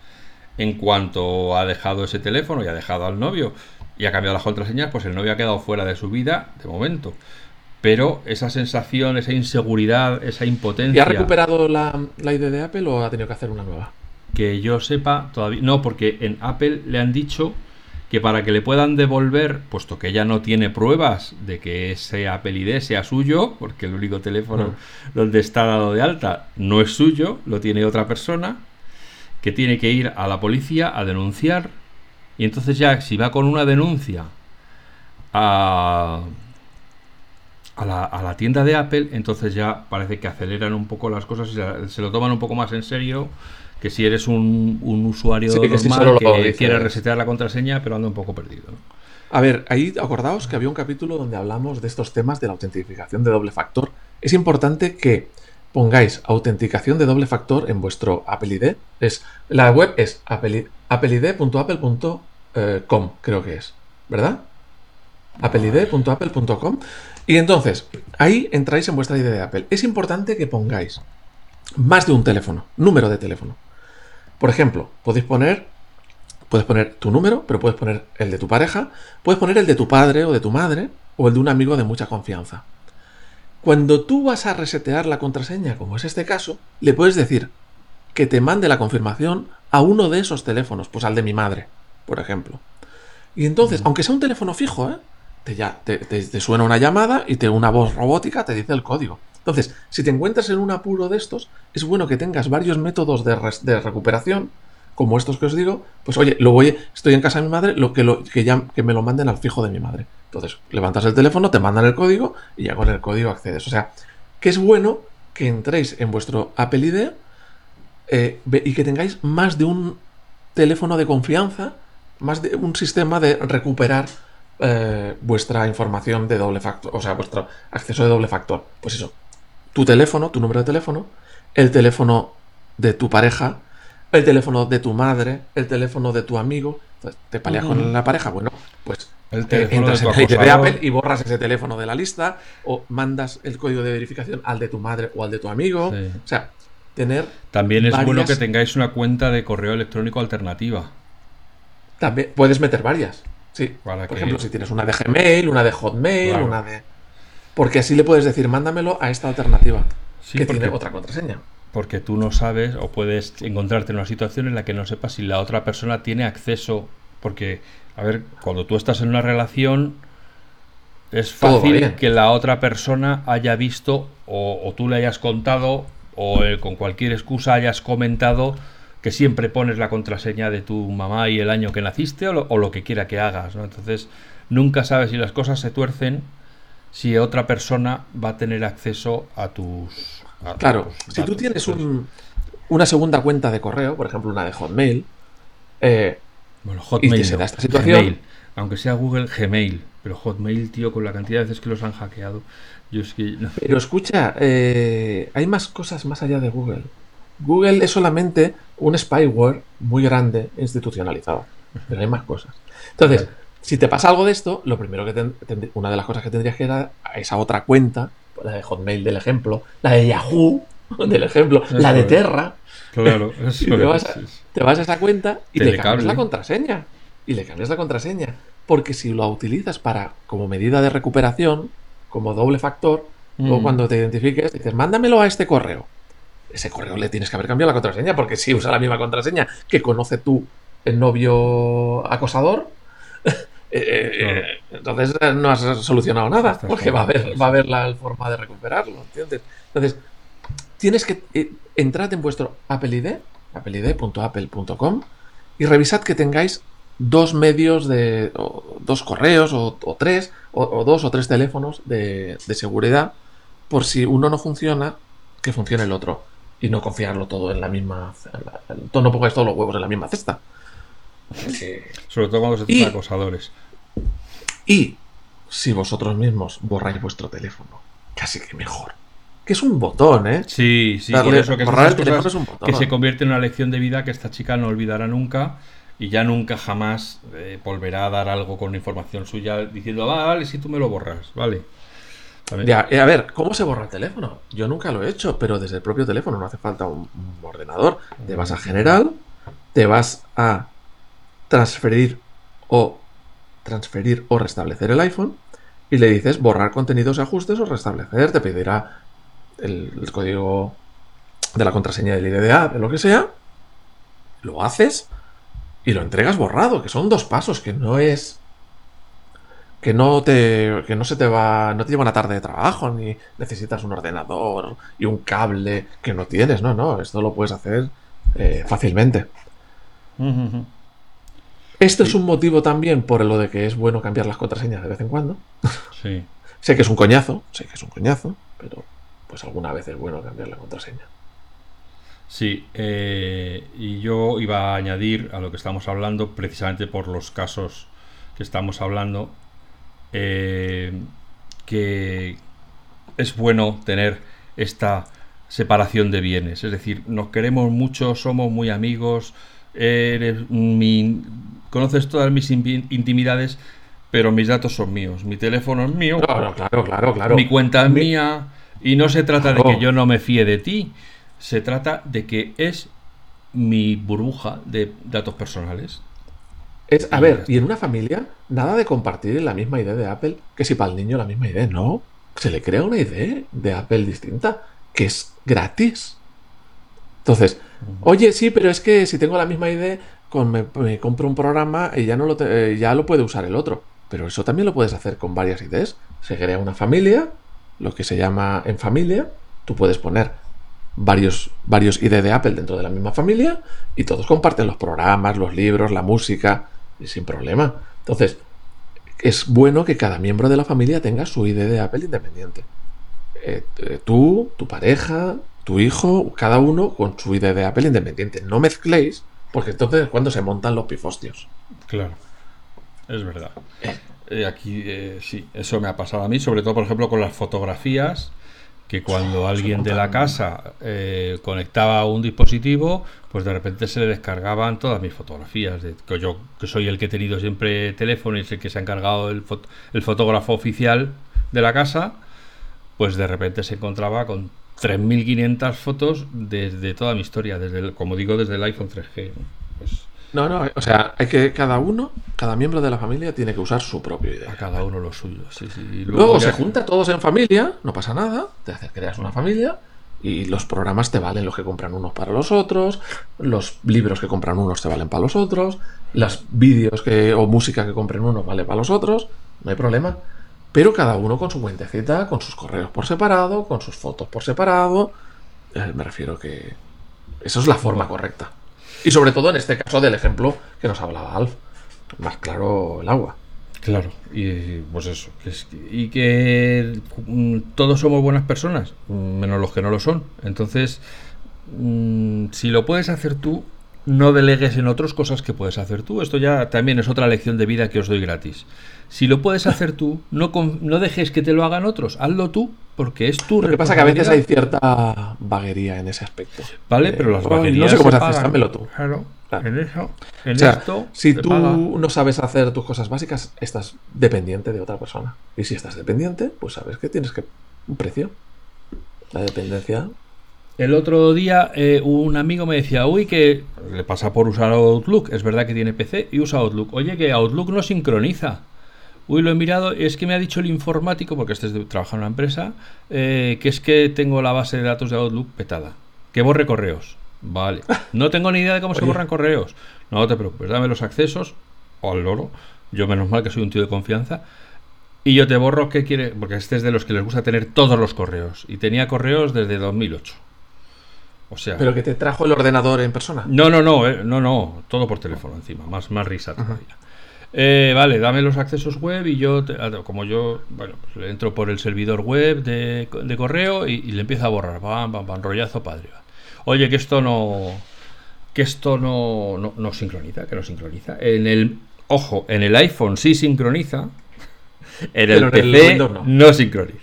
en cuanto ha dejado ese teléfono y ha dejado al novio y ha cambiado las contraseñas, pues el novio ha quedado fuera de su vida de momento. pero esa sensación, esa inseguridad, esa impotencia. ¿Y ha recuperado la, la ID de Apple o ha tenido que hacer una nueva? Que yo sepa, todavía. No, porque en Apple le han dicho que para que le puedan devolver, puesto que ya no tiene pruebas de que ese Apple ID sea suyo, porque el único teléfono mm. donde está dado de alta no es suyo, lo tiene otra persona, que tiene que ir a la policía a denunciar. Y entonces ya, si va con una denuncia a a la, tienda de Apple, entonces ya parece que aceleran un poco las cosas y se, lo toman un poco más en serio que si eres un, usuario normal que, quiere resetear la contraseña pero anda un poco perdido. A ver, ahí acordaos que había un capítulo donde hablamos de estos temas de la autentificación de doble factor. Es importante que pongáis autenticación de doble factor en vuestro Apple ID. Es, la web es appleid.apple.com, creo que es, ¿verdad? appleid.apple.com y entonces, ahí entráis en vuestra ID de Apple. Es importante que pongáis más de un teléfono, número de teléfono. Por ejemplo, podéis poner, puedes poner tu número, pero puedes poner el de tu pareja, puedes poner el de tu padre o de tu madre, o el de un amigo de mucha confianza. Cuando tú vas a resetear la contraseña, como es este caso, le puedes decir que te mande la confirmación a uno de esos teléfonos, pues al de mi madre, por ejemplo. Y entonces, aunque sea un teléfono fijo, ¿eh? te, ya, te, suena una llamada y te, una voz robótica te dice el código. Entonces, si te encuentras en un apuro de estos, es bueno que tengas varios métodos de, recuperación, como estos que os digo, pues oye, lo voy, estoy en casa de mi madre, lo que, me lo manden al fijo de mi madre. Entonces, levantas el teléfono, te mandan el código y ya con el código accedes. O sea, que es bueno que entréis en vuestro Apple ID eh, y que tengáis más de un teléfono de confianza, más de un sistema de recuperar eh, vuestra información de doble factor, o sea, vuestro acceso de doble factor. Pues eso, tu teléfono, tu número de teléfono, el teléfono de tu pareja, el teléfono de tu madre, el teléfono de tu amigo. te peleas con la pareja, bueno, pues el entras en el de Apple y borras ese teléfono de la lista o mandas el código de verificación al de tu madre o al de tu amigo. O sea, tener. También es bueno que tengáis una cuenta de correo electrónico alternativa. También puedes meter varias. Sí. Por ejemplo, si tienes una de Gmail, una de Hotmail, una de. Porque así le puedes decir, mándamelo a esta alternativa, que tiene otra contraseña. Porque tú no sabes o puedes encontrarte en una situación en la que no sepas si la otra persona tiene acceso. Porque, a ver, cuando tú estás en una relación, es fácil que la otra persona haya visto o, tú le hayas contado o con cualquier excusa hayas comentado que siempre pones la contraseña de tu mamá y el año que naciste o lo, que quiera que hagas, ¿no? Entonces, nunca sabes si las cosas se tuercen, si otra persona va a tener acceso a tus... claro, si tú tienes una segunda cuenta de correo, por ejemplo una de Hotmail, eh, bueno, Hotmail, y se da esta situación... aunque sea Google, Gmail, pero Hotmail, tío, con la cantidad de veces que los han hackeado, yo es que... Pero escucha, eh, hay más cosas más allá de Google. Google es solamente un spyware muy grande institucionalizado. Pero hay más cosas. Entonces, si te pasa algo de esto, lo primero que una de las cosas que tendrías que ir a esa otra cuenta, la de Hotmail del ejemplo, la de Yahoo del ejemplo, la de Terra. Claro, te, vas a, te, vas a, esa cuenta y le cambias la contraseña. Y le cambias la contraseña. Porque si lo utilizas para como medida de recuperación, como doble factor, o mm. cuando te identifiques, dices, mándamelo a este correo ese correo le tienes que haber cambiado la contraseña, porque si usa la misma contraseña que conoce el novio acosador, eh, eh, entonces eh, no has solucionado nada, porque va a haber, va a haber la forma de recuperarlo, ¿entiendes? Entonces, tienes que entrar en vuestro Apple ID, appleid.apple.com, y revisad que tengáis dos medios de, dos correos, o, tres, o, dos o tres teléfonos de, de seguridad, por si uno no funciona, que funcione el otro y no confiarlo todo en la misma. no pongáis todos los huevos en la misma cesta. Sobre todo cuando se trata de acosadores. Y si vosotros mismos borráis vuestro teléfono, casi que mejor. Que es un botón, ¿eh? Sí, sí, por eso que borrar el teléfono es un botón. Que se convierte en una lección de vida que esta chica no olvidará nunca y ya nunca jamás eh, volverá a dar algo con información suya diciendo, ah, vale, si tú me lo borras, vale. Ya, eh, a ver, ¿cómo se borra el teléfono? Yo nunca lo he hecho, pero desde el propio teléfono no hace falta un, ordenador. Te vas a general, te vas a transferir o transferir o restablecer el iPhone y le dices borrar contenidos y ajustes o restablecer. Te pedirá el, código de la contraseña del IDDA, de lo que sea. Lo haces y lo entregas borrado, que son dos pasos, que no es que no te que no se te va no te lleva una tarde de trabajo ni necesitas un ordenador y un cable que no tienes no no esto lo puedes hacer eh, fácilmente esto es un motivo también por lo de que es bueno cambiar las contraseñas de vez en cuando. Sí. Sé que es un coñazo sé que es un coñazo pero pues alguna vez es bueno cambiar la contraseña. Sí, eh, y yo iba a añadir a lo que estamos hablando, precisamente por los casos que estamos hablando, eh, que es bueno tener esta separación de bienes. Es decir, nos queremos mucho, somos muy amigos, eres mi, conoces todas mis intimidades, pero mis datos son míos. Mi teléfono es mío. Claro, claro, claro, claro. Mi cuenta es mía. Y no se trata de que yo no me fíe de ti. Se trata de que es mi burbuja de datos personales. Es, a ver, y en una familia, nada de compartir la misma idea de Apple, que si para el niño la misma idea, no. Se le crea una idea de Apple distinta, que es gratis. Entonces, oye, sí, pero es que si tengo la misma idea, me, compro un programa y ya, no lo eh, ya lo puede usar el otro. Pero eso también lo puedes hacer con varias ideas. Se crea una familia, lo que se llama en familia. Tú puedes poner varios, varios ID de Apple dentro de la misma familia y todos comparten los programas, los libros, la música sin problema. Entonces, es bueno que cada miembro de la familia tenga su ID de Apple independiente. Eh, eh, tú, tu pareja, tu hijo, cada uno con su ID de Apple independiente. No mezcléis, porque entonces es cuando se montan los pifostios. Claro, es verdad. Eh. aquí sí, eso me ha pasado a mí, sobre todo, por ejemplo, con las fotografías que cuando alguien de la casa eh, conectaba un dispositivo, pues de repente se le descargaban todas mis fotografías. De, que yo, que soy el que he tenido siempre teléfono y es el que se ha encargado el, el fotógrafo oficial de la casa, pues de repente se encontraba con 3.500 fotos desde toda mi historia, desde como digo, desde el iPhone 3G. Pues no, no, o sea, hay que cada uno, cada miembro de la familia tiene que usar su propio idea. A cada uno lo suyo, sí, sí. luego, se junta todos en familia, no pasa nada, te haces, creas una familia y los programas te valen los que compran unos para los otros, los libros que compran unos te valen para los otros, los vídeos que, o música que compren unos vale para los otros, no hay problema. Pero cada uno con su cuentecita, con sus correos por separado, con sus fotos por separado. Eh, me refiero que eso es la forma correcta. Y sobre todo en este caso del ejemplo que nos hablaba Alf. Más claro el agua. Claro, y pues eso. y que mm, todos somos buenas personas, menos los que no lo son. Entonces, mm, si lo puedes hacer tú, no delegues en otros cosas que puedes hacer tú. Esto ya también es otra lección de vida que os doy gratis. Si lo puedes hacer tú, no, no dejes que te lo hagan otros, hazlo tú, porque es tu Lo que pasa que a veces hay cierta vaguería en ese aspecto. Vale, eh, pero las vaguerías. No sé cómo se, hace, dámelo tú. Claro, en eso. En esto si tú no sabes hacer tus cosas básicas, estás dependiente de otra persona. Y si estás dependiente, pues sabes que tienes que. un precio. La dependencia el otro día eh, un amigo me decía, uy, que le pasa por usar Outlook, es verdad que tiene PC y usa Outlook. Oye, que Outlook no sincroniza. Uy, lo he mirado, es que me ha dicho el informático, porque este es trabaja en una empresa, eh, que es que tengo la base de datos de Outlook petada. Que borre correos. Vale. No tengo ni idea de cómo se borran correos. No te preocupes, dame los accesos, o al loro. Yo menos mal que soy un tío de confianza. Y yo te borro qué quiere, porque este es de los que les gusta tener todos los correos. Y tenía correos desde 2008. ¿Pero que te trajo el ordenador en persona? No, no, no, eh, no, no, todo por teléfono encima, más, más risa todavía. Eh, vale, dame los accesos web y yo, ah, como yo, bueno, pues entro por el servidor web de, correo y, le empiezo a borrar, pam, pam, pam, rollazo padre. Oye, que esto no, que esto no, no, sincroniza, que no sincroniza. En el, ojo, en el iPhone sí sincroniza, en el PC no sincroniza.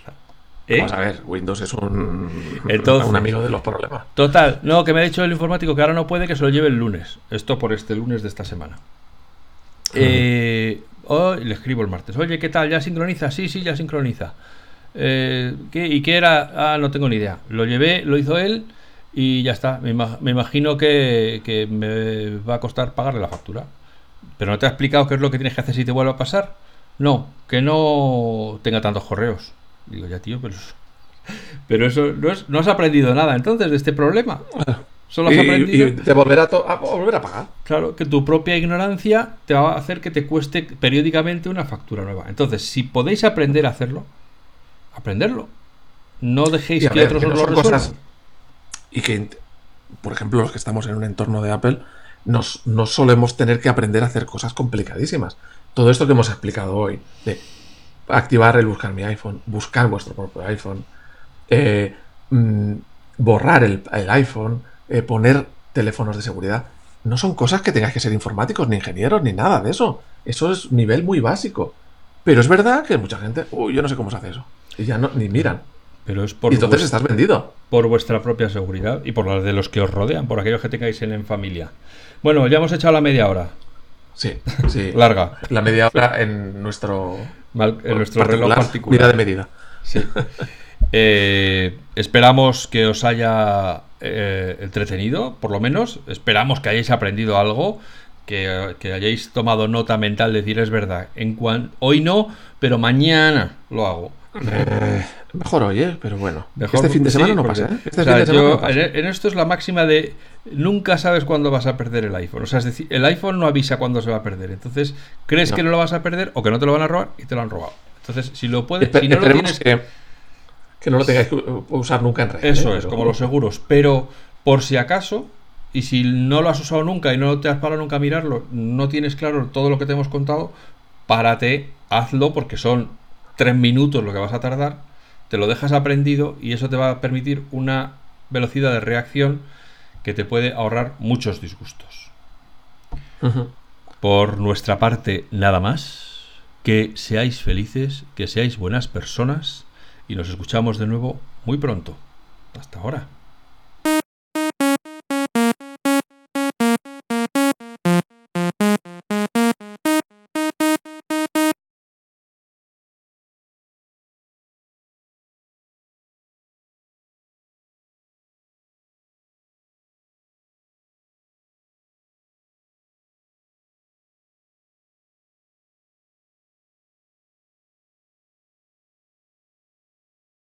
¿Eh? Vamos a ver, Windows es un, un amigo de los problemas. Total, no, que me ha dicho el informático que ahora no puede, que se lo lleve el lunes. Esto por este lunes de esta semana. Eh, le escribo el martes. Oye, ¿qué tal? ¿Ya sincroniza? Sí, sí, ya sincroniza. Eh, ¿Y qué era? Ah, no tengo ni idea. Lo llevé, lo hizo él y ya está. Me, imagino que, que, me va a costar pagarle la factura. Pero no te ha explicado qué es lo que tienes que hacer si te vuelve a pasar. no, que no tenga tantos correos. Digo, ya tío, pero, pero eso no, es, no has aprendido nada entonces de este problema. Solo has aprendido. Y te volverá a, volver a pagar. Claro, que tu propia ignorancia te va a hacer que te cueste periódicamente una factura nueva. Entonces, si podéis aprender a hacerlo, aprenderlo. No dejéis que otros os lo resuelvan. y que, por ejemplo, los que estamos en un entorno de Apple, nos, no solemos tener que aprender a hacer cosas complicadísimas. Todo esto que hemos explicado hoy, de activar el buscar mi iPhone, buscar vuestro propio iPhone, eh, mm, borrar el, iPhone, eh, poner teléfonos de seguridad, no son cosas que tengáis que ser informáticos, ni ingenieros, ni nada de eso. Eso es nivel muy básico. Pero es verdad que mucha gente, uy, yo no sé cómo se hace eso. Y ya no, ni miran. Pero es por y entonces estás vendido. Por vuestra propia seguridad y por la de los que os rodean, por aquellos que tengáis en, familia. Bueno, ya hemos echado la media hora. Sí, sí. Larga. La media hora en nuestro, en nuestro reloj particular. Mira de medida. Sí. Eh, esperamos que os haya eh, entretenido, por lo menos. Esperamos que hayáis aprendido algo, que, hayáis tomado nota mental, decir es verdad. En hoy no, pero mañana lo hago. Eh, mejor hoy, ¿eh? Pero bueno. este fin de semana no pasa, En esto es la máxima de nunca sabes cuándo vas a perder el iPhone. O sea, es decir, el iPhone no avisa cuándo se va a perder. Entonces, crees que no lo vas a perder o que no te lo van a robar y te lo han robado. Entonces, si lo puedes, si no lo tienes que, que no lo tengáis que usar nunca en red. Eso ¿eh? es, como los seguros. Pero por si acaso, y si no lo has usado nunca y no te has parado nunca a mirarlo, no tienes claro todo lo que te hemos contado, párate, hazlo porque son tres minutos lo que vas a tardar, te lo dejas aprendido y eso te va a permitir una velocidad de reacción que te puede ahorrar muchos disgustos. Por nuestra parte, nada más. Que seáis felices, que seáis buenas personas y nos escuchamos de nuevo muy pronto. Hasta ahora.